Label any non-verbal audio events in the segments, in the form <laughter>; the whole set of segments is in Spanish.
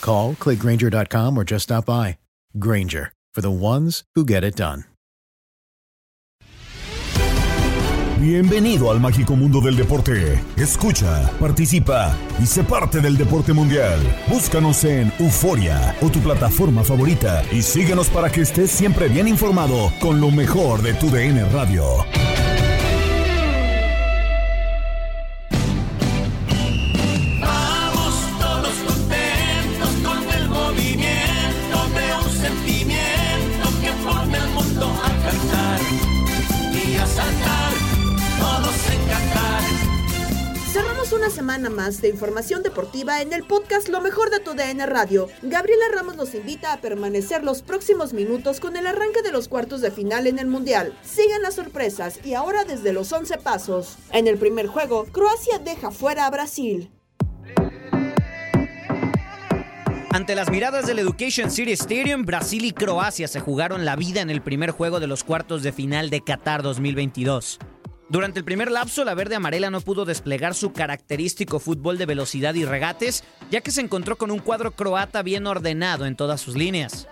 Call, clickgranger.com, or just stop by. Granger, for the ones who get it done. Bienvenido al mágico mundo del deporte. Escucha, participa y sé parte del deporte mundial. Búscanos en Euforia o tu plataforma favorita y síguenos para que estés siempre bien informado con lo mejor de tu DN Radio. Más de información deportiva en el podcast Lo mejor de tu DN Radio. Gabriela Ramos nos invita a permanecer los próximos minutos con el arranque de los cuartos de final en el Mundial. Siguen las sorpresas y ahora desde los 11 pasos. En el primer juego, Croacia deja fuera a Brasil. Ante las miradas del Education City Stadium, Brasil y Croacia se jugaron la vida en el primer juego de los cuartos de final de Qatar 2022. Durante el primer lapso, la verde amarela no pudo desplegar su característico fútbol de velocidad y regates, ya que se encontró con un cuadro croata bien ordenado en todas sus líneas.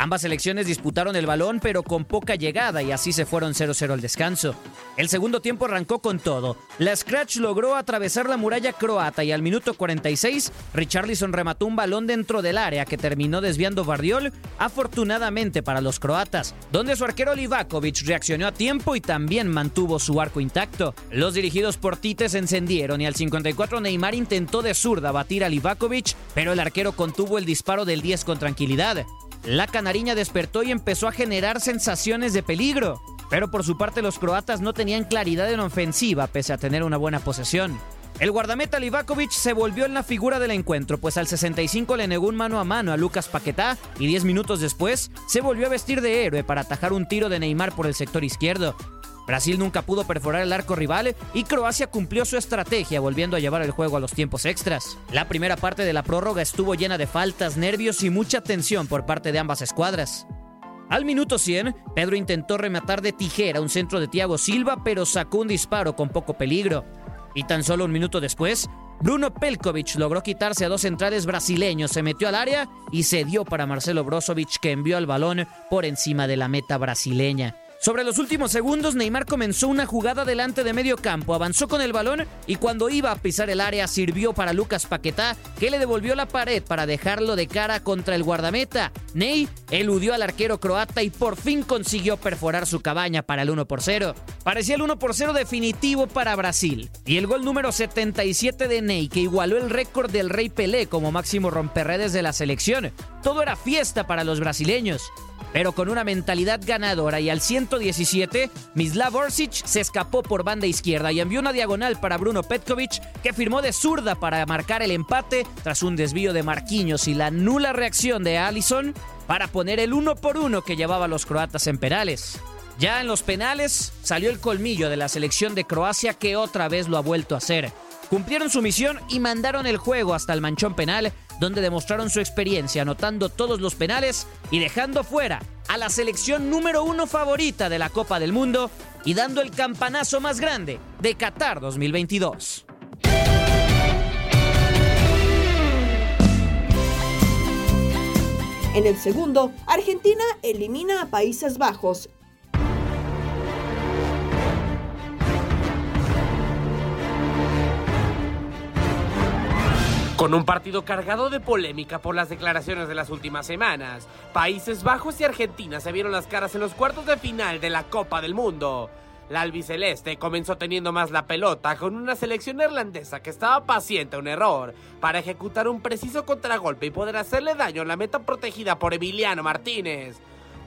Ambas selecciones disputaron el balón, pero con poca llegada, y así se fueron 0-0 al descanso. El segundo tiempo arrancó con todo. La Scratch logró atravesar la muralla croata y al minuto 46, Richarlison remató un balón dentro del área que terminó desviando Bardiol, afortunadamente para los croatas, donde su arquero Livakovic reaccionó a tiempo y también mantuvo su arco intacto. Los dirigidos por Tite se encendieron y al 54 Neymar intentó de zurda batir a Livakovic, pero el arquero contuvo el disparo del 10 con tranquilidad. La canariña despertó y empezó a generar sensaciones de peligro. Pero por su parte los croatas no tenían claridad en ofensiva pese a tener una buena posesión. El guardameta Livakovic se volvió en la figura del encuentro, pues al 65 le negó un mano a mano a Lucas Paquetá y 10 minutos después se volvió a vestir de héroe para atajar un tiro de Neymar por el sector izquierdo. Brasil nunca pudo perforar el arco rival y Croacia cumplió su estrategia volviendo a llevar el juego a los tiempos extras. La primera parte de la prórroga estuvo llena de faltas, nervios y mucha tensión por parte de ambas escuadras. Al minuto 100, Pedro intentó rematar de tijera un centro de Thiago Silva, pero sacó un disparo con poco peligro. Y tan solo un minuto después, Bruno Pelkovic logró quitarse a dos centrales brasileños, se metió al área y se dio para Marcelo Brozovic que envió el balón por encima de la meta brasileña. Sobre los últimos segundos, Neymar comenzó una jugada delante de medio campo, avanzó con el balón y cuando iba a pisar el área sirvió para Lucas Paquetá, que le devolvió la pared para dejarlo de cara contra el guardameta. Ney eludió al arquero croata y por fin consiguió perforar su cabaña para el 1 por 0. Parecía el 1 por 0 definitivo para Brasil. Y el gol número 77 de Ney, que igualó el récord del Rey Pelé como máximo romperredes de la selección, todo era fiesta para los brasileños. Pero con una mentalidad ganadora y al 117, Mislav Orsic se escapó por banda izquierda y envió una diagonal para Bruno Petkovic, que firmó de zurda para marcar el empate tras un desvío de Marquinhos y la nula reacción de Allison para poner el uno por uno que llevaba los croatas en penales. Ya en los penales salió el colmillo de la selección de Croacia que otra vez lo ha vuelto a hacer. Cumplieron su misión y mandaron el juego hasta el manchón penal, donde demostraron su experiencia anotando todos los penales y dejando fuera a la selección número uno favorita de la Copa del Mundo y dando el campanazo más grande de Qatar 2022. En el segundo, Argentina elimina a Países Bajos Con un partido cargado de polémica por las declaraciones de las últimas semanas, Países Bajos y Argentina se vieron las caras en los cuartos de final de la Copa del Mundo. La albiceleste comenzó teniendo más la pelota con una selección neerlandesa que estaba paciente a un error para ejecutar un preciso contragolpe y poder hacerle daño a la meta protegida por Emiliano Martínez.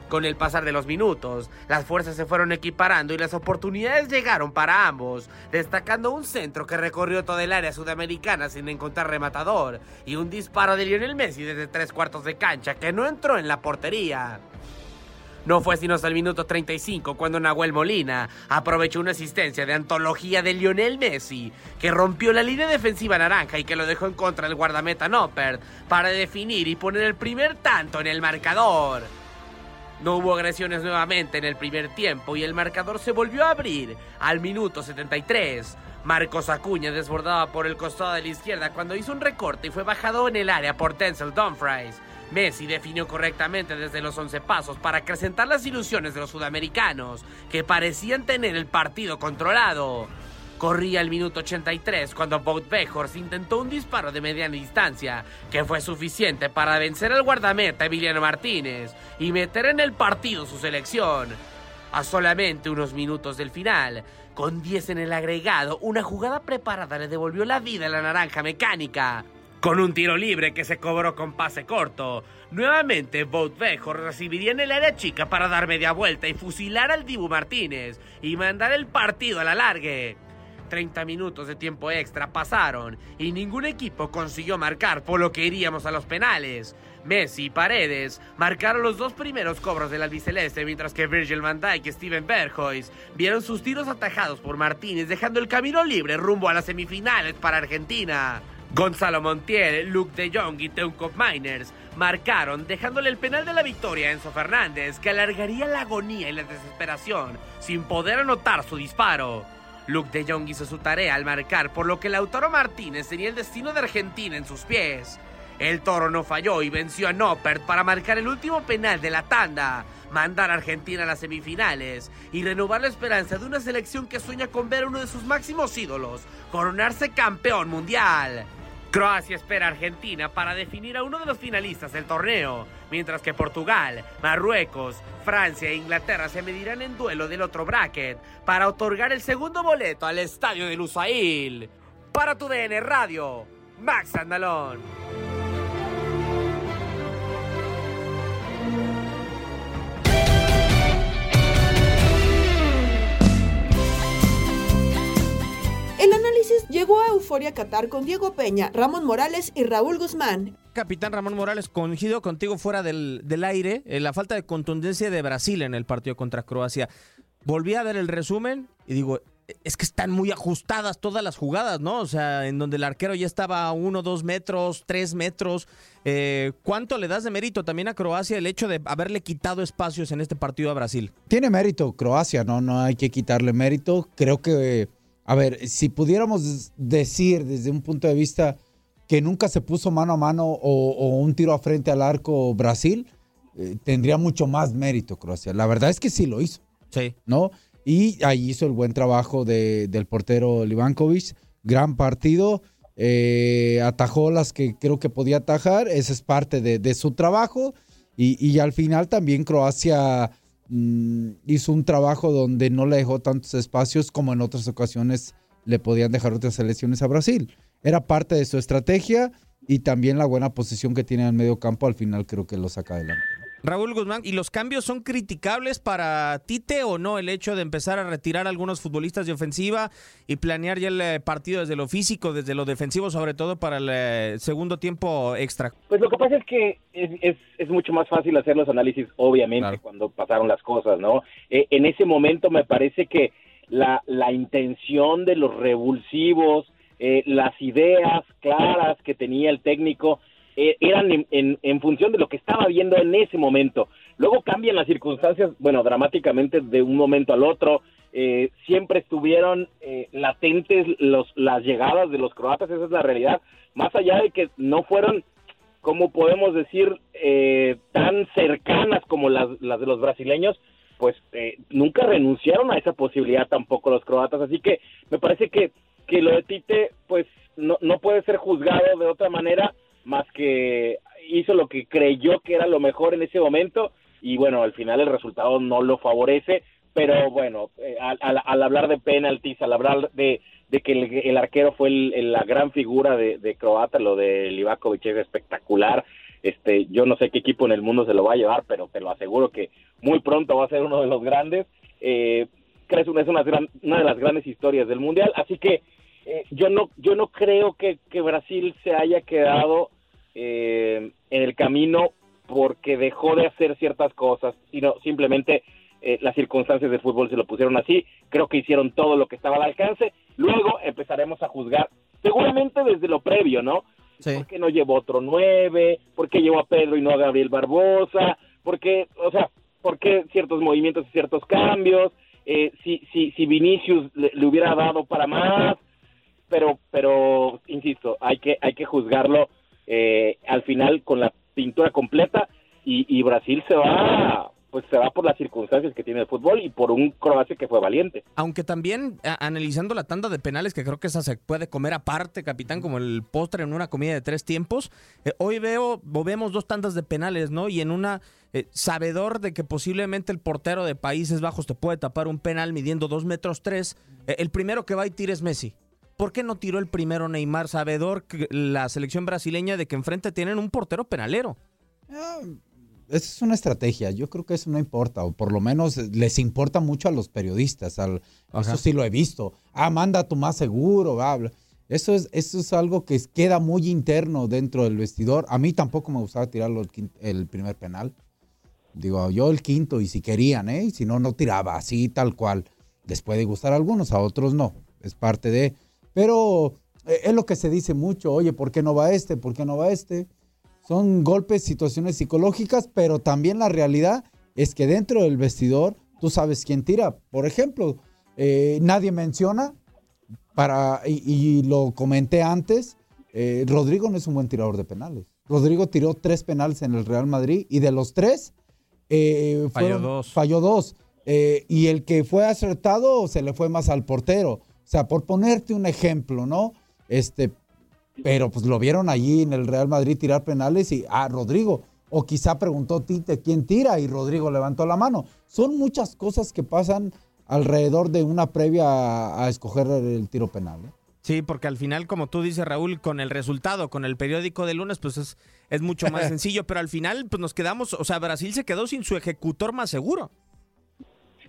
Con el pasar de los minutos, las fuerzas se fueron equiparando y las oportunidades llegaron para ambos, destacando un centro que recorrió toda el área sudamericana sin encontrar rematador y un disparo de Lionel Messi desde tres cuartos de cancha que no entró en la portería. No fue sino hasta el minuto 35 cuando Nahuel Molina aprovechó una asistencia de antología de Lionel Messi, que rompió la línea defensiva naranja y que lo dejó en contra del guardameta Noppert para definir y poner el primer tanto en el marcador. No hubo agresiones nuevamente en el primer tiempo y el marcador se volvió a abrir al minuto 73. Marcos Acuña desbordaba por el costado de la izquierda cuando hizo un recorte y fue bajado en el área por Denzel Dumfries. Messi definió correctamente desde los 11 pasos para acrecentar las ilusiones de los sudamericanos, que parecían tener el partido controlado. Corría el minuto 83 cuando Bout Bejors intentó un disparo de mediana distancia que fue suficiente para vencer al guardameta Emiliano Martínez y meter en el partido su selección. A solamente unos minutos del final, con 10 en el agregado, una jugada preparada le devolvió la vida a la naranja mecánica. Con un tiro libre que se cobró con pase corto, nuevamente Bout Bejor recibiría en el área chica para dar media vuelta y fusilar al Dibu Martínez y mandar el partido a la largue. 30 minutos de tiempo extra pasaron y ningún equipo consiguió marcar, por lo que iríamos a los penales. Messi y Paredes marcaron los dos primeros cobros del albiceleste, mientras que Virgil van Dijk y Steven Berghuis vieron sus tiros atajados por Martínez, dejando el camino libre rumbo a las semifinales para Argentina. Gonzalo Montiel, Luke de Jong y Teunkop Miners marcaron, dejándole el penal de la victoria a Enzo Fernández, que alargaría la agonía y la desesperación sin poder anotar su disparo. Luke de Jong hizo su tarea al marcar, por lo que Lautaro Martínez tenía el destino de Argentina en sus pies. El toro no falló y venció a Noppert para marcar el último penal de la tanda, mandar a Argentina a las semifinales y renovar la esperanza de una selección que sueña con ver a uno de sus máximos ídolos coronarse campeón mundial. Croacia espera a Argentina para definir a uno de los finalistas del torneo, mientras que Portugal, Marruecos, Francia e Inglaterra se medirán en duelo del otro bracket para otorgar el segundo boleto al estadio de Lusail. Para tu DN Radio, Max Andalón. El análisis llegó a Euforia Qatar con Diego Peña, Ramón Morales y Raúl Guzmán. Capitán Ramón Morales, coincido contigo fuera del, del aire, en la falta de contundencia de Brasil en el partido contra Croacia. Volví a ver el resumen y digo, es que están muy ajustadas todas las jugadas, ¿no? O sea, en donde el arquero ya estaba a uno, dos metros, tres metros. Eh, ¿Cuánto le das de mérito también a Croacia el hecho de haberle quitado espacios en este partido a Brasil? Tiene mérito Croacia, ¿no? No hay que quitarle mérito. Creo que, a ver, si pudiéramos decir desde un punto de vista que nunca se puso mano a mano o, o un tiro a frente al arco Brasil, eh, tendría mucho más mérito Croacia. La verdad es que sí lo hizo. Sí. ¿No? Y ahí hizo el buen trabajo de, del portero Livankovic. Gran partido. eh, atajó las que creo que podía atajar. Esa es parte de, de su trabajo. Y, y al final también Croacia mm, hizo un trabajo donde no le dejó tantos espacios como en otras ocasiones le podían dejar otras selecciones a Brasil. Era parte de su estrategia y también la buena posición que tiene en el medio campo al final creo que lo saca adelante. Raúl Guzmán, ¿y los cambios son criticables para Tite o no el hecho de empezar a retirar a algunos futbolistas de ofensiva y planear ya el eh, partido desde lo físico, desde lo defensivo, sobre todo para el eh, segundo tiempo extra? Pues lo que pasa es que es, es, es mucho más fácil hacer los análisis, obviamente, cuando pasaron las cosas, ¿no? Eh, en ese momento me parece que la, la intención de los revulsivos, eh, las ideas claras que tenía el técnico, eh, eran en, en, función de lo que estaba viendo en ese momento. Luego cambian las circunstancias, bueno, dramáticamente de un momento al otro. Eh, siempre estuvieron eh, latentes los, las llegadas de los croatas, esa es la realidad. Más allá de que no fueron, como podemos decir, eh, tan cercanas como las, las de los brasileños, pues eh, nunca renunciaron a esa posibilidad tampoco los croatas. Así que me parece que, que lo de Tite, pues no, no puede ser juzgado de otra manera más que hizo lo que creyó que era lo mejor en ese momento y bueno, al final el resultado no lo favorece, pero bueno, eh, al, al- hablar de penaltis, al hablar de, de que el, arquero fue el- la gran figura de, Croata, lo de Livakovic es espectacular, este, yo no sé qué equipo en el mundo se lo va a llevar, pero te lo aseguro que muy pronto va a ser uno de los grandes, eh, creo que es una, una de las grandes historias del Mundial, así que eh, yo no yo no creo que, que Brasil se haya quedado eh, en el camino porque dejó de hacer ciertas cosas, sino simplemente eh, las circunstancias del fútbol se lo pusieron así. Creo que hicieron todo lo que estaba al alcance. Luego empezaremos a juzgar, seguramente desde lo previo, ¿no? ¿Por qué no llevó otro nueve? ¿Por qué llevó a Pedro y no a Gabriel Barbosa? ¿Por qué, o sea, por qué ciertos movimientos y ciertos cambios? Eh, si, si, si Vinicius le, le hubiera dado para más, pero, pero, insisto, hay que, hay que juzgarlo eh, al final con la pintura completa y, y Brasil se va, pues se va por las circunstancias que tiene el fútbol y por un Croacia que fue valiente. Aunque también analizando la tanda de penales, que creo que esa se puede comer aparte, capitán, como el postre en una comida de tres tiempos, eh, hoy veo, vemos dos tandas de penales, ¿no? Y en una, eh, sabedor de que posiblemente el portero de Países Bajos te puede tapar un penal midiendo dos metros tres, eh, el primero que va y tira es Messi. ¿Por qué no tiró el primero Neymar, sabedor la selección brasileña de que enfrente tienen un portero penalero? Esa es una estrategia. Yo creo que eso no importa, o por lo menos les importa mucho a los periodistas. al- eso sí lo he visto. Ah, manda tu más seguro, bla, bla. Eso es, eso es algo que queda muy interno dentro del vestidor. A mí tampoco me gustaba tirarlo el, el primer penal. Digo, yo el quinto, y si querían, ¿eh? Y si no, no tiraba así, tal cual. Les puede gustar a algunos, a otros no. Es parte de. Pero eh, es lo que se dice mucho. Oye, ¿por qué no va este? ¿Por qué no va este? Son golpes, situaciones psicológicas, pero también la realidad es que dentro del vestidor tú sabes quién tira. Por ejemplo, eh, nadie menciona, para, y, y lo comenté antes, eh, Rodrigo no es un buen tirador de penales. Rodrigo tiró tres penales en el Real Madrid y de los tres eh, Falló dos. Falló dos. Eh, y el que fue acertado se le fue más al portero. O sea, por ponerte un ejemplo, ¿no? Este, pero pues lo vieron allí en el Real Madrid tirar penales y, ah, Rodrigo. O quizá preguntó Tite quién tira y Rodrigo levantó la mano. Son muchas cosas que pasan alrededor de una previa a, a escoger el tiro penal. ¿eh? Sí, porque al final, como tú dices, Raúl, con el resultado, con el periódico de lunes, pues es, es mucho más <laughs> sencillo, pero al final, pues nos quedamos, o sea, Brasil se quedó sin su ejecutor más seguro.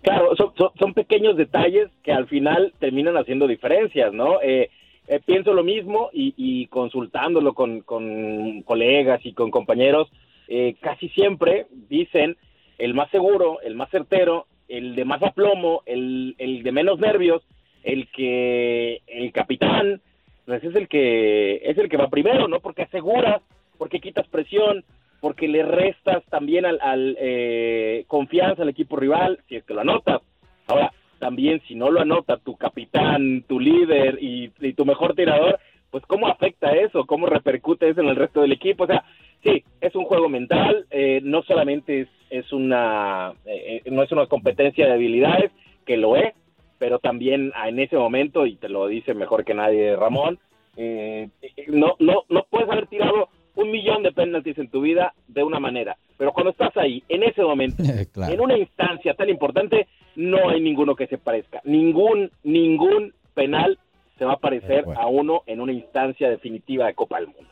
Claro, son, son, pequeños detalles que al final terminan haciendo diferencias, ¿no? Eh, eh, pienso lo mismo y, y consultándolo con, con colegas y con compañeros, eh, casi siempre dicen el más seguro, el más certero, el de más aplomo, el, el de menos nervios, el que el capitán, pues es el que es el que va primero, ¿no? Porque aseguras, porque quitas presión, porque le restas también al, al, eh, confianza al equipo rival, si es que lo anotas. Ahora, también si no lo anota tu capitán, tu líder y, tu mejor tirador, pues cómo afecta eso, cómo repercute eso en el resto del equipo. O sea, sí, es un juego mental, eh, no solamente es, es una, eh, eh, no es una competencia de habilidades, que lo es, pero también en ese momento, y te lo dice mejor que nadie Ramón, eh, eh, no, no, no puedes haber tirado un millón de penaltis en tu vida de una manera, pero cuando estás ahí, en ese momento, <laughs> en una instancia tan importante, no hay ninguno que se parezca. Ningún, ningún penal se va a parecer a uno en una instancia definitiva de Copa del Mundo.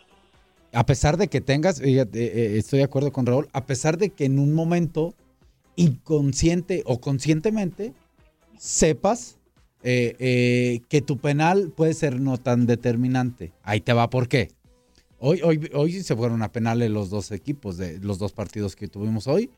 a pesar de que tengas, fíjate, eh, eh, estoy de acuerdo con Raúl, a pesar de que en un momento inconsciente o conscientemente sepas eh, eh, que tu penal puede ser no tan determinante. Ahí te va, ¿por qué? Hoy, hoy, hoy se fueron a penales los dos equipos de los dos partidos que tuvimos hoy.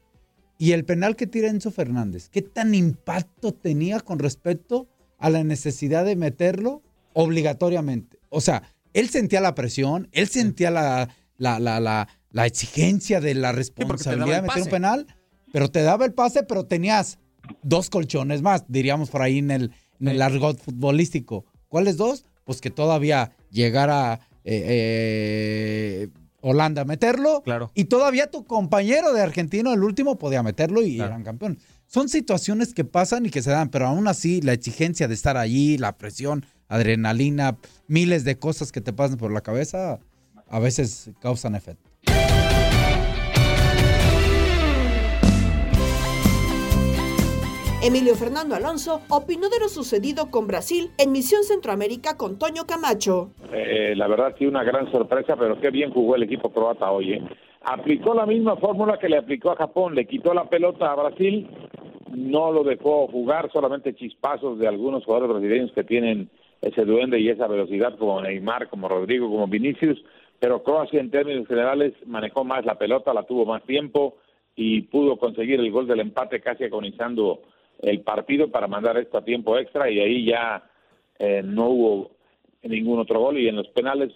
Y el penal que tira Enzo Fernández, ¿qué tan impacto tenía con respecto a la necesidad de meterlo obligatoriamente? O sea, él sentía la presión, él sentía la, la, la, la, la exigencia de la responsabilidad de meter un penal, pero te daba el pase, pero tenías dos colchones más, diríamos por ahí en el, en el argot futbolístico. ¿Cuáles dos? Pues que todavía llegara eh, eh, Holanda meterlo. Claro. Y todavía tu compañero de argentino, el último, podía meterlo y eran campeón. Son situaciones que pasan y que se dan, pero aún así la exigencia de estar allí, la presión, adrenalina, miles de cosas que te pasan por la cabeza, a veces causan efecto. Emilio Fernando Alonso opinó de lo sucedido con Brasil en Misión Centroamérica con Toño Camacho. Eh, la verdad sí una gran sorpresa, pero qué bien jugó el equipo croata hoy. ¿eh? Aplicó la misma fórmula que le aplicó a Japón, le quitó la pelota a Brasil, no lo dejó jugar, solamente chispazos de algunos jugadores brasileños que tienen ese duende y esa velocidad como Neymar, como Rodrigo, como Vinicius, pero Croacia en términos generales manejó más la pelota, la tuvo más tiempo y pudo conseguir el gol del empate casi agonizando el partido para mandar esto a tiempo extra y ahí ya eh, no hubo ningún otro gol y en los penales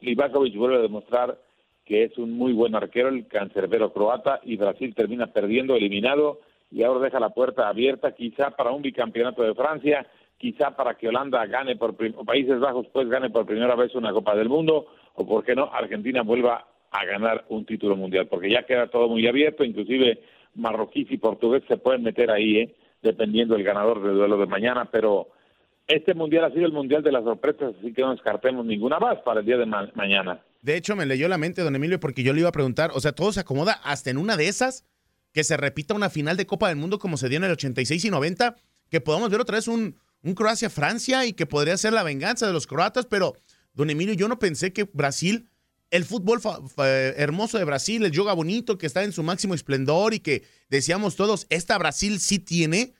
Livakovic vuelve a demostrar que es un muy buen arquero, el cancerbero croata y Brasil termina perdiendo, eliminado y ahora deja la puerta abierta quizá para un bicampeonato de Francia, quizá para que Holanda gane por o Países Bajos pues gane por primera vez una Copa del Mundo o por qué no Argentina vuelva a ganar un título mundial porque ya queda todo muy abierto, inclusive marroquíes y portugués se pueden meter ahí, ¿eh? Dependiendo del ganador del duelo de mañana, pero este mundial ha sido el mundial de las sorpresas, así que no descartemos ninguna más para el día de ma- mañana. De hecho, me leyó la mente, don Emilio, porque yo le iba a preguntar, o sea, todo se acomoda hasta en una de esas, que se repita una final de Copa del Mundo como se dio en el 86 y 90, que podamos ver otra vez un, un Croacia-Francia y que podría ser la venganza de los croatas, pero, don Emilio, yo no pensé que Brasil, el fútbol hermoso de Brasil, el yoga bonito que está en su máximo esplendor y que decíamos todos, esta Brasil sí tiene,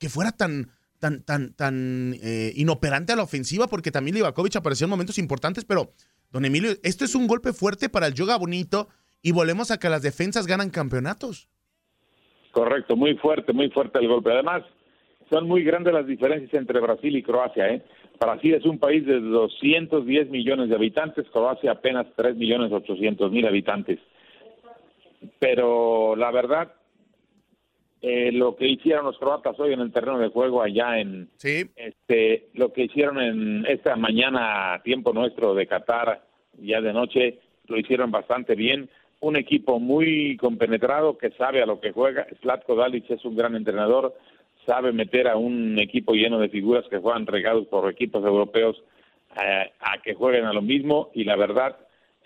que fuera tan tan tan tan eh, inoperante a la ofensiva porque también Livakovic apareció en momentos importantes, pero don Emilio, esto es un golpe fuerte para el yoga bonito y volvemos a que las defensas ganan campeonatos. Correcto, muy fuerte, muy fuerte el golpe. Además, son muy grandes las diferencias entre Brasil y Croacia. ¿eh? Brasil es un país de 210 millones de habitantes, Croacia apenas 3 millones 800 mil habitantes. Pero la verdad, eh, lo que hicieron los croatas hoy en el terreno de juego allá en este lo que hicieron en esta mañana a tiempo nuestro de Qatar ya de noche lo hicieron bastante bien. Un equipo muy compenetrado que sabe a lo que juega. Slatko Dalic es un gran entrenador sabe meter a un equipo lleno de figuras que juegan regados por equipos europeos eh, a que jueguen a lo mismo. Y la verdad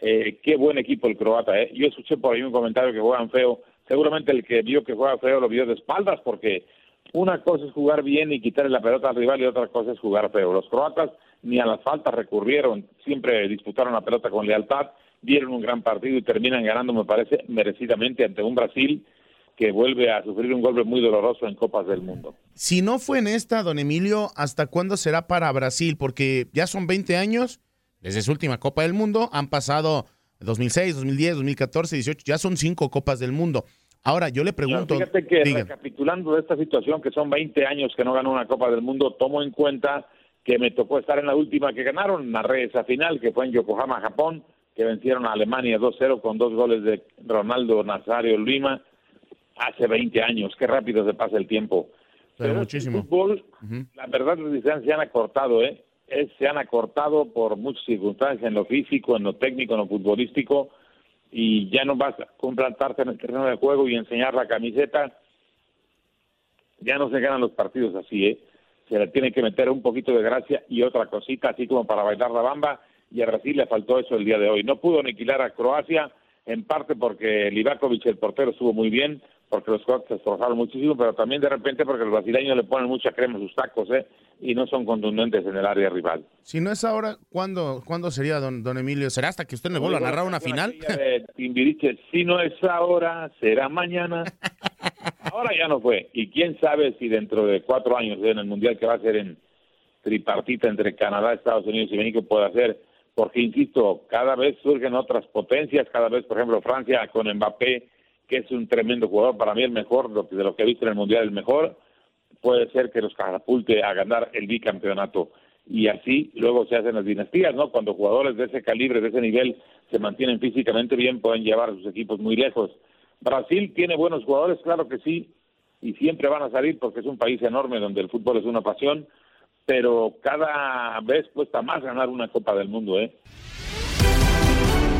eh, qué buen equipo el croata eh. yo escuché por ahí un comentario que juegan feo seguramente el que vio que juega feo lo vio de espaldas porque una cosa es jugar bien y quitarle la pelota al rival y otra cosa es jugar feo. Los croatas ni a las faltas recurrieron, siempre disputaron la pelota con lealtad, dieron un gran partido y terminan ganando, me parece, merecidamente ante un Brasil que vuelve a sufrir un golpe muy doloroso en Copas del Mundo. Si no fue en esta, don Emilio, ¿hasta cuándo será para Brasil? Porque ya son 20 años desde su última Copa del Mundo, han pasado 2006, 2010, 2014, 18, ya son cinco Copas del Mundo. Ahora, yo le pregunto... Fíjate que diga. recapitulando de esta situación, que son 20 años que no ganó una Copa del Mundo, tomo en cuenta que me tocó estar en la última que ganaron, narré esa final, que fue en Yokohama, Japón, que vencieron a Alemania 2-0 con dos goles de Ronaldo Nazario Lima hace 20 años. Qué rápido se pasa el tiempo. Pero muchísimo. fútbol, la verdad, las distancias se han acortado, ¿eh? Es- se han acortado por muchas circunstancias, en lo físico, en lo técnico, en lo futbolístico, y ya no vas a plantarte en el terreno de juego y enseñar la camiseta. Ya no se ganan los partidos así, ¿eh? Se le tiene que meter un poquito de gracia y otra cosita, así como para bailar la bamba, y a Brasil le faltó eso el día de hoy. No pudo aniquilar a Croacia, en parte porque Livakovic, el portero, estuvo muy bien, porque los croatas se esforzaron muchísimo, pero también de repente porque los brasileños le ponen mucha crema a sus tacos, ¿eh? Y no son contundentes en el área rival. Si no es ahora, ¿cuándo, ¿cuándo sería, don, don Emilio? ¿Será hasta que usted le vuelva a narrar una final? Eh, Timbiriche, si no es ahora, será mañana. <laughs> Ahora ya no fue. Y quién sabe si dentro de cuatro años en el Mundial que va a ser en tripartita entre Canadá, Estados Unidos y México puede hacer. Porque, insisto, cada vez surgen otras potencias, cada vez, por ejemplo, Francia con Mbappé, es un tremendo jugador, para mí el mejor, de lo que he visto en el Mundial, el mejor, puede ser que los catapulte a ganar el bicampeonato. Y así luego se hacen las dinastías, ¿no? Cuando jugadores de ese calibre, de ese nivel, se mantienen físicamente bien, pueden llevar a sus equipos muy lejos. Brasil tiene buenos jugadores, claro que sí, y siempre van a salir porque es un país enorme donde el fútbol es una pasión, pero cada vez cuesta más ganar una Copa del Mundo, ¿eh?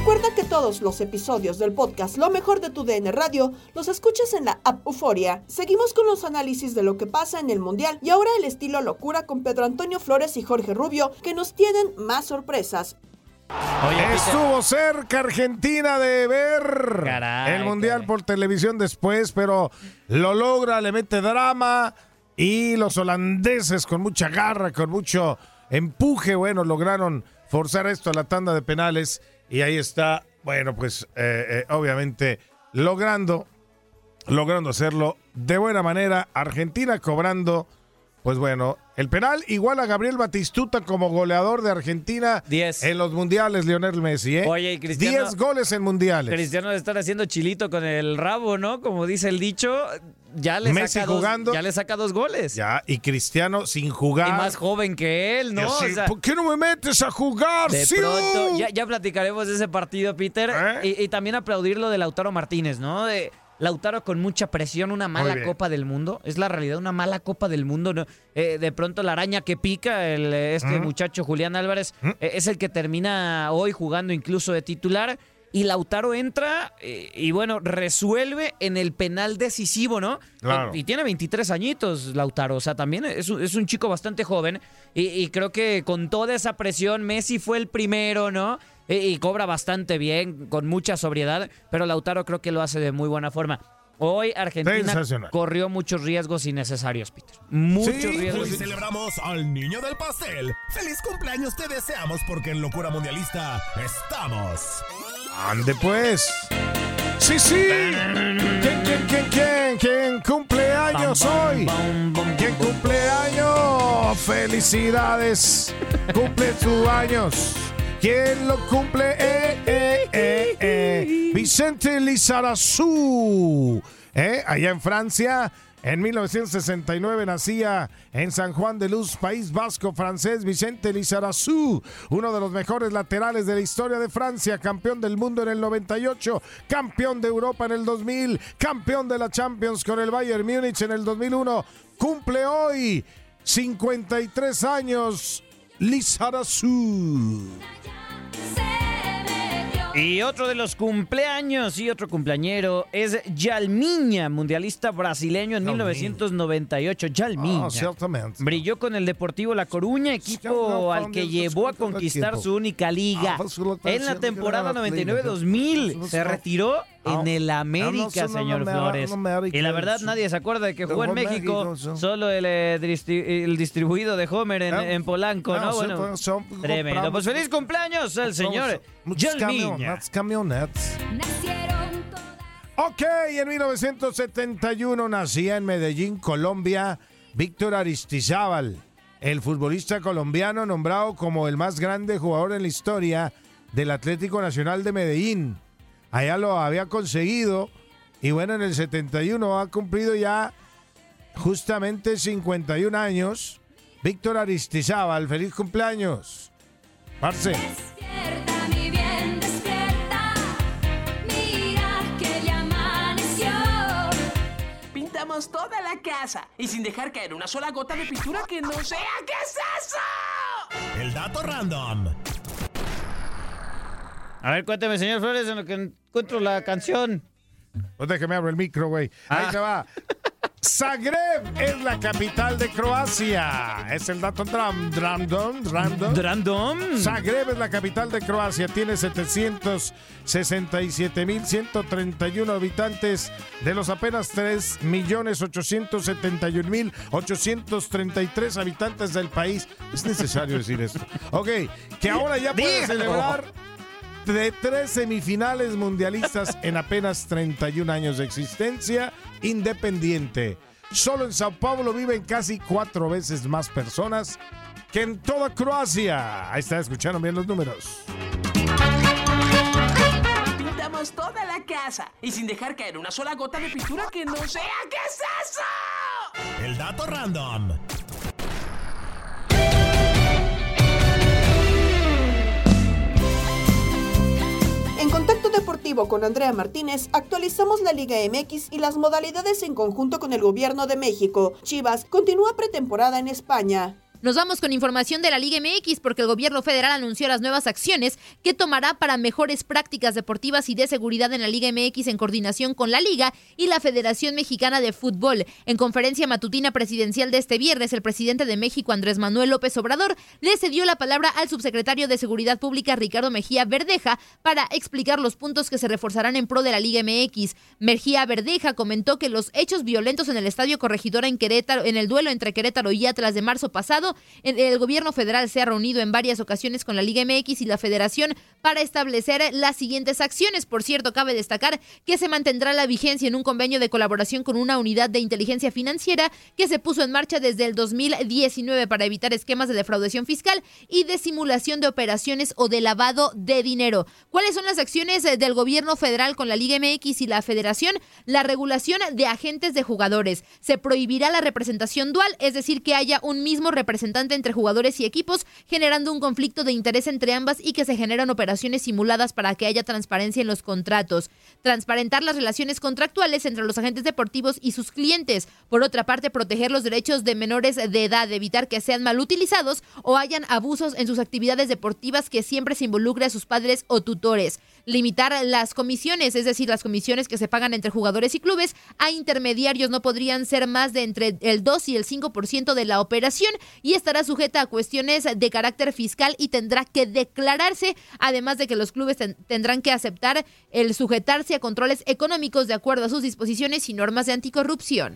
Recuerda que todos los episodios del podcast Lo mejor de tu DN Radio los escuchas en la app Euforia. Seguimos con los análisis de lo que pasa en el Mundial y ahora el estilo locura con Pedro Antonio Flores y Jorge Rubio que nos tienen más sorpresas. Estuvo cerca Argentina de ver Caray, el Mundial por televisión después, pero lo logra, le mete drama y los holandeses con mucha garra, con mucho empuje, bueno, lograron forzar esto a la tanda de penales y ahí está, bueno, pues eh, eh, obviamente logrando, logrando hacerlo de buena manera, Argentina cobrando, pues bueno, el penal igual a Gabriel Batistuta como goleador de Argentina en los mundiales, Lionel Messi, ¿eh? Oye, y Cristiano- 10 goles en mundiales. Cristiano de estar haciendo chilito con el rabo, ¿no? Como dice el dicho, ya le Messi saca dos, jugando. ya le saca dos goles. Ya, y Cristiano sin jugar. Y más joven que él, ¿no? O sea, ¿Por qué no me metes a jugar? de Sí. pronto, ya, ya platicaremos de ese partido, Peter. ¿Eh? Y, y también aplaudir lo de Lautaro Martínez, ¿no? De Lautaro con mucha presión, una mala. Copa del Mundo. Es la realidad, una mala Copa del Mundo. ¿no? Eh, de pronto la araña que pica, el, eh, este ¿Mm? muchacho Julián Álvarez, eh, es el que termina hoy jugando incluso de titular. Y Lautaro entra eh, y bueno, resuelve en el penal decisivo, ¿no? Claro. Y tiene 23 añitos Lautaro, o sea, también es un, es un chico bastante joven y, y creo que con toda esa presión Messi fue el primero, ¿no? Y, y cobra bastante bien, con mucha sobriedad, pero Lautaro creo que lo hace de muy buena forma. Hoy Argentina corrió muchos riesgos innecesarios, Peter. Muchos riesgos. Hoy celebramos al niño del pastel. Feliz cumpleaños te deseamos porque en Locura Mundialista estamos. Ande pues. Sí, sí. ¿Quién, quién, quién, quién? ¿Quién cumple años hoy? ¿Quién cumple años? Felicidades. Cumple sus años. ¿Quién lo cumple? Eh, eh, eh, eh. Vicente Lizarazu. ¿Eh? Allá en Francia. En 1969 nacía en San Juan de Luz, País Vasco francés, Vicente Lizarazu, uno de los mejores laterales de la historia de Francia, campeón del mundo en el 98, campeón de Europa en el 2000, campeón de la Champions con el Bayern Múnich en el 2001. Cumple hoy 53 años Lizarazu. Y otro de los cumpleaños y otro cumpleañero es Yalmiña, mundialista brasileño en 1998. Yalmiña. Ah, ciertamente. Brilló con el Deportivo La Coruña, equipo al que llevó a conquistar su única liga. En la temporada 99-2000 se retiró en el América, señor Flores. Y la verdad nadie se acuerda de que jugó en México, solo el, eh, el distribuido de Homer en, en Polanco, ¿no? Bueno, tremendo. Pues feliz cumpleaños al señor camionetas, camionetas. Ok, en 1971 nacía en Medellín, Colombia, Víctor Aristizábal, el futbolista colombiano nombrado como el más grande jugador en la historia del Atlético Nacional de Medellín. Allá lo había conseguido y bueno, en el 71 ha cumplido ya justamente 51 años. Víctor Aristizábal, feliz cumpleaños. Parce. Despierta, mi bien, despierta. Mira que ya amaneció. Pintamos toda la casa y sin dejar caer una sola gota de pintura que no sea. ¿Qué es eso? El dato random. A ver, cuénteme, señor Flores, en lo que encuentro la canción. No que me abro el micro, güey. Ahí Ah. se va. Zagreb es la capital de Croacia. Es el dato dram- random. Random. Random. Zagreb es la capital de Croacia. Tiene 767.131 habitantes de los apenas 3.871.833 habitantes del país. Es necesario decir esto. Ok, que ahora ya puede celebrar de tres semifinales mundialistas en apenas 31 años de existencia independiente. Solo en Sao Paulo viven casi cuatro veces más personas que en toda Croacia. Ahí está, escucharon bien los números. Pintamos toda la casa y sin dejar caer una sola gota de pintura que no sea. ¿Qué es eso? El dato random. En Contacto Deportivo con Andrea Martínez actualizamos la Liga MX y las modalidades en conjunto con el Gobierno de México. Chivas continúa pretemporada en España. Nos vamos con información de la Liga MX porque el gobierno federal anunció las nuevas acciones que tomará para mejores prácticas deportivas y de seguridad en la Liga MX en coordinación con la Liga y la Federación Mexicana de Fútbol. En conferencia matutina presidencial de este viernes, el presidente de México, Andrés Manuel López Obrador, le cedió la palabra al subsecretario de Seguridad Pública, Ricardo Mejía Verdeja, para explicar los puntos que se reforzarán en pro de la Liga MX. Mejía Verdeja comentó que los hechos violentos en el Estadio Corregidora en Querétaro, en el duelo entre Querétaro y Atlas de marzo pasado, el, gobierno federal se ha reunido en varias ocasiones con la Liga MX y la Federación para establecer las siguientes acciones. Por cierto, cabe destacar que se mantendrá la vigencia en un convenio de colaboración con una unidad de inteligencia financiera que se puso en marcha desde el 2019 para evitar esquemas de defraudación fiscal y de simulación de operaciones o de lavado de dinero. ¿Cuáles son las acciones eh, del gobierno federal con la Liga MX y la Federación? La regulación de agentes de jugadores. Se prohibirá la representación dual, es decir, que haya un mismo representante entre jugadores y equipos, generando un conflicto de interés entre ambas y que se generan operaciones simuladas para que haya transparencia en los contratos. Transparentar las relaciones contractuales entre los agentes deportivos y sus clientes. Por otra parte, proteger los derechos de menores de edad, evitar que sean mal utilizados o hayan abusos en sus actividades deportivas que siempre se involucre a sus padres o tutores. Limitar las comisiones, es decir, las comisiones que se pagan entre jugadores y clubes a intermediarios no podrían ser más de entre el 2 y el 5% de la operación y estará sujeta a cuestiones de carácter fiscal y tendrá que declararse, además de que los clubes ten- tendrán que aceptar el sujetarse a controles económicos de acuerdo a sus disposiciones y normas de anticorrupción.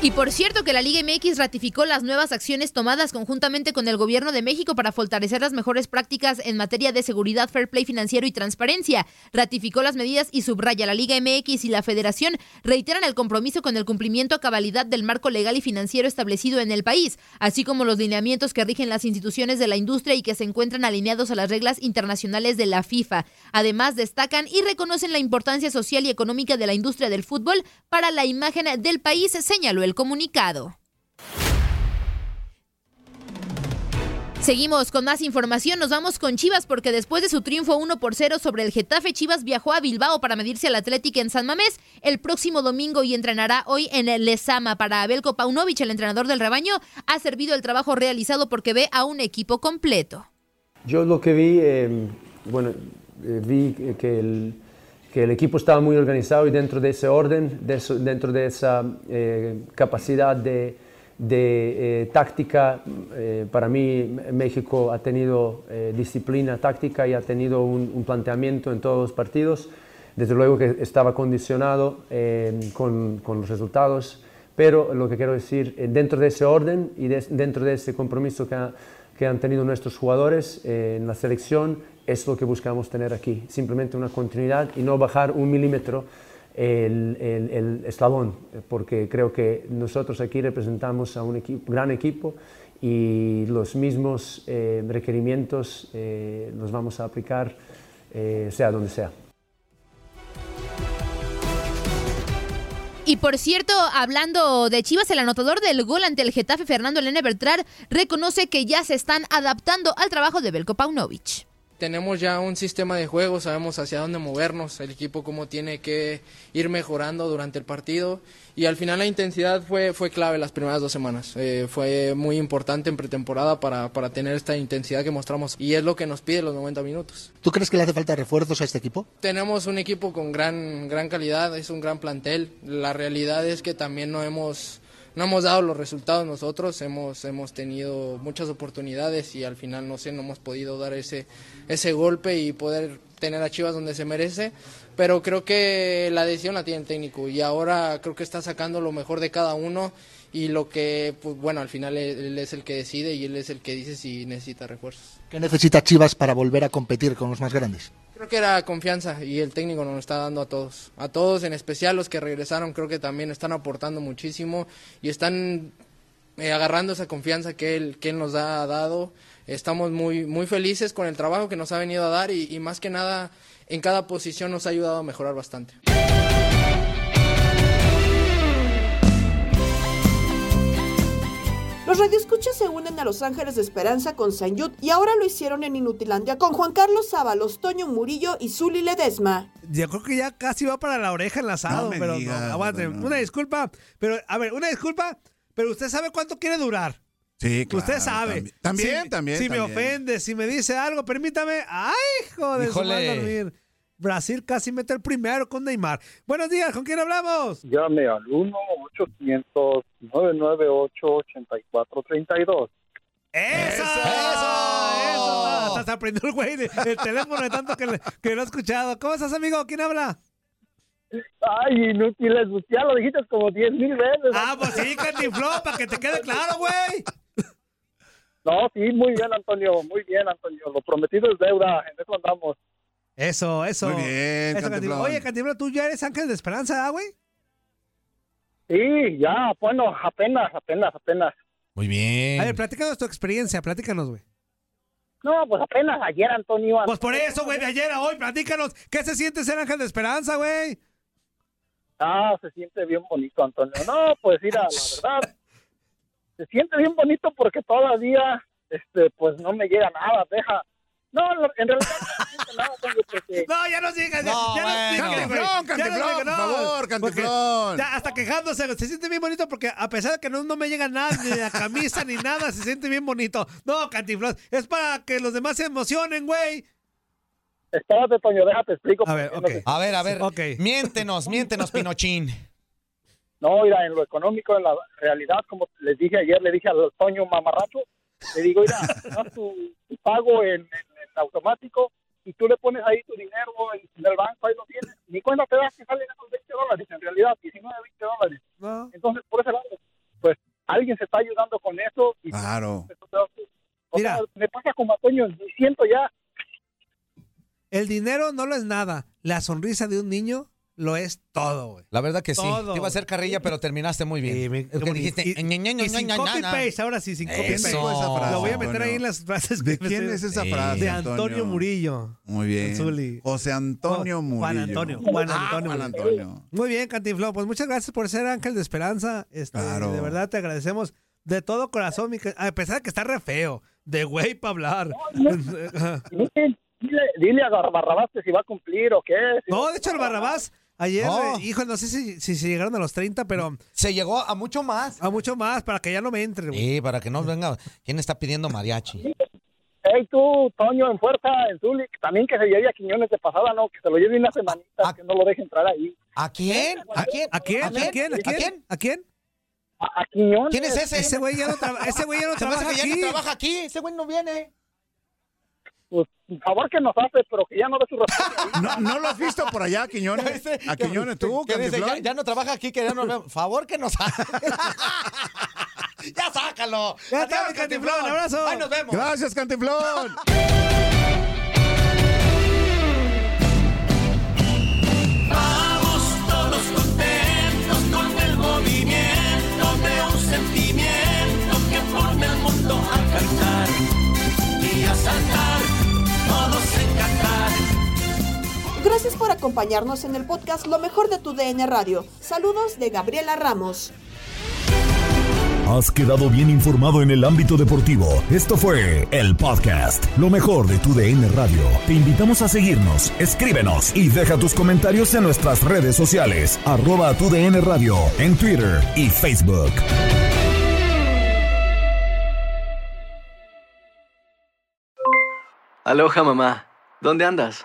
Y por cierto que la Liga MX ratificó las nuevas acciones tomadas conjuntamente con el Gobierno de México para fortalecer las mejores prácticas en materia de seguridad, fair play financiero y transparencia. Ratificó las medidas y subraya la Liga MX y la Federación reiteran el compromiso con el cumplimiento a cabalidad del marco legal y financiero establecido en el país, así como los lineamientos que rigen las instituciones de la industria y que se encuentran alineados a las reglas internacionales de la FIFA. Además, destacan y reconocen la importancia social y económica de la industria del fútbol para la imagen del país, señaló el comunicado. Seguimos con más información, nos vamos con Chivas porque después de su triunfo 1 por 0 sobre el Getafe, Chivas viajó a Bilbao para medirse al Atlético en San Mamés el próximo domingo y entrenará hoy en el Lezama. Para Abelko Paunovic, el entrenador del rebaño, ha servido el trabajo realizado porque ve a un equipo completo. Yo lo que vi, eh, bueno, eh, vi que el, que el equipo estaba muy organizado y dentro de ese orden, de eso- dentro de esa eh, capacidad de, de, eh, táctica, eh, para mí México ha tenido eh, disciplina táctica y ha tenido un, un planteamiento en todos los partidos. Desde luego que estaba condicionado eh, con, con los resultados, pero lo que quiero decir, eh, dentro de ese orden y de- dentro de ese compromiso que, ha- que han tenido nuestros jugadores eh, en la selección, es lo que buscamos tener aquí, simplemente una continuidad y no bajar un milímetro el, el- eslabón, porque creo que nosotros aquí representamos a un gran equipo y los mismos eh, requerimientos eh, los vamos a aplicar sea donde sea. Y por cierto, hablando de Chivas, el anotador del gol ante el Getafe, Fernando Elena Bertrand, reconoce que ya se están adaptando al trabajo de Belko Paunovic. Tenemos ya un sistema de juego, sabemos hacia dónde movernos, el equipo cómo tiene que ir mejorando durante el partido y al final la intensidad fue, fue clave las primeras dos semanas. Eh, fue muy importante en pretemporada para, para tener esta intensidad que mostramos y es lo que nos pide los 90 minutos. ¿Tú crees que le hace falta refuerzos a este equipo? Tenemos un equipo con gran, gran calidad, es un gran plantel. La realidad es que también no hemos, no hemos dado los resultados nosotros, hemos, hemos tenido muchas oportunidades y al final no sé, no hemos podido dar ese, ese golpe y poder tener a Chivas donde se merece. Pero creo que la decisión la tiene el técnico y ahora creo que está sacando lo mejor de cada uno y lo que, pues bueno, al final él, él es el que decide y él es el que dice si necesita refuerzos. ¿Qué necesita Chivas para volver a competir con los más grandes? Creo que era confianza y el técnico nos lo está dando a todos. A todos, en especial los que regresaron, creo que también están aportando muchísimo y están eh, agarrando esa confianza que él, nos ha dado. Estamos muy, muy felices con el trabajo que nos ha venido a dar y más que nada en cada posición nos ha ayudado a mejorar bastante. Los radioescuchas se unen a Los Ángeles de Esperanza con San Yud y ahora lo hicieron en Inutilandia con Juan Carlos Sábalos, Toño Murillo y Zuli Ledesma. Yo creo que ya casi va para la oreja enlazado, No me pero digas, no, aguante. no, no. Una disculpa, pero a ver, una disculpa, pero usted sabe cuánto quiere durar. Sí, claro. usted sabe. También, también. Si- también, Si me ofende, si me dice algo, permítame. ¡Ay, hijo de su mal dormir! Brasil casi mete el primero con Neymar. Buenos días, ¿con quién hablamos? Llame al 1-800-998-8432. ¡Eso! ¡Eso! Hasta se aprendió el güey el teléfono de tanto que, le- que lo ha escuchado. ¿Cómo estás, amigo? ¿Quién habla? Ay, inútiles, ya lo dijiste como 10 mil veces. Ah, pues sí, Cantinflón, para que te quede claro, güey. No, sí, muy bien, Antonio, muy bien, Antonio. Lo prometido es deuda, en eso andamos. Eso, eso. Muy bien, Eso. Oye, Cantinflón, tú ya eres ángel de esperanza, ¿ah, güey? Sí, ya, bueno, apenas, apenas, apenas. Muy bien. A ver, platícanos tu experiencia, platícanos, güey. No, pues apenas ayer, Antonio. Pues por eso, güey, de ayer a hoy, platícanos. ¿Qué se siente ser ángel de esperanza, güey? Ah, se siente bien bonito, Antonio. No, pues mira, la <laughs> verdad, se siente bien bonito porque todavía, este, pues no me llega nada, deja. No, no, en realidad no se siente nada, Antonio, porque... No, ya no sigas, ya, No, ya no bueno. sigas, güey. Cantinflón, Ya no Cantinflón, sigas, por favor, porque Cantinflón. Ya hasta quejándose, se siente bien bonito porque a pesar de que no, no me llega nada, ni la camisa ni nada, se siente bien bonito. No, Cantinflón, es para que los demás se emocionen, güey. Espérate, Toño, déjate explico. A ver, porque ok. no A ver, a ver. Ok. Miéntenos, miéntenos, Pinochín. No, mira, en lo económico, en la realidad, como les dije ayer, le dije al Toño mamarracho, le digo, mira, haz tu, tu pago en, en- en automático y tú le pones ahí tu dinero en, el banco, ahí lo tienes, ni cuenta te das que salen esos 20 dólares, en realidad, 19, 20 dólares. Entonces, por ese lado, pues alguien se está ayudando con eso. Y, Claro. O sea, me pasa como a Toño, siento ya. El dinero no lo es nada. La sonrisa de un niño lo es todo, güey. La verdad que sí. Todo. Te iba a hacer carrilla, pero terminaste muy bien. Es que Qué dijiste. Y- "Ña, ña, ña, y sin copy ña". paste, ahora sí, sin copy paste. esa frase, Lo voy a meter Antonio. ahí en las frases. ¿De quién me- es esa Sí. frase? De Antonio Murillo. Muy bien. José Antonio Oh, Murillo. Juan Antonio. Juan Ah, Antonio. Juan. Antonio. Muy bien, Cantinflón. Pues muchas gracias por ser ángel de esperanza. Este, Claro. De verdad te agradecemos de todo corazón, mi a pesar de que está re feo, de güey para hablar. <laughs> Dile, dile a Barrabás que si va a cumplir o qué. si No, de hecho, el Barrabás, ayer, No. eh, hijo, no sé si, si se llegaron a los 30, pero. Se llegó a mucho más. A mucho más, para que ya no me entre, güey. Sí, para que no venga. ¿Quién está pidiendo mariachi? Hey, tú, Toño, en fuerza, en Zulik, también que se lleve a Quiñones de pasada, ¿no? Que se lo lleve una semanita, que no lo deje entrar ahí. ¿A quién? ¿A quién? ¿A quién? ¿A quién? ¿A quién? ¿A quién? A, a Quiñones. ¿Quién es ese? Ese güey ya no, traba- ese güey ya no trabaja que ya aquí. no trabaja aquí. Ese güey no viene. Pues, por favor que nos hace, pero que ya no dé su <laughs> respuesta. ¿No, ¿No lo has visto por allá, Quiñones? <laughs> ¿A Quiñones tú, Que dice, ya, ya no trabaja aquí, que ya no veo. <laughs> Favor que nos Ya sácalo. Ya está, Cantinflón, abrazo. Ahí nos vemos. Gracias, Cantinflón. Vamos todos contentos con el movimiento de un sentimiento que forme el mundo Gracias por acompañarnos en el podcast Lo mejor de tu DN Radio. Saludos de Gabriela Ramos. Has quedado bien informado en el ámbito deportivo. Esto fue el podcast Lo mejor de tu DN Radio. Te invitamos a seguirnos, escríbenos y deja tus comentarios en nuestras redes sociales. Arroba tu DN Radio en Twitter y Facebook. Aloha mamá, ¿dónde andas?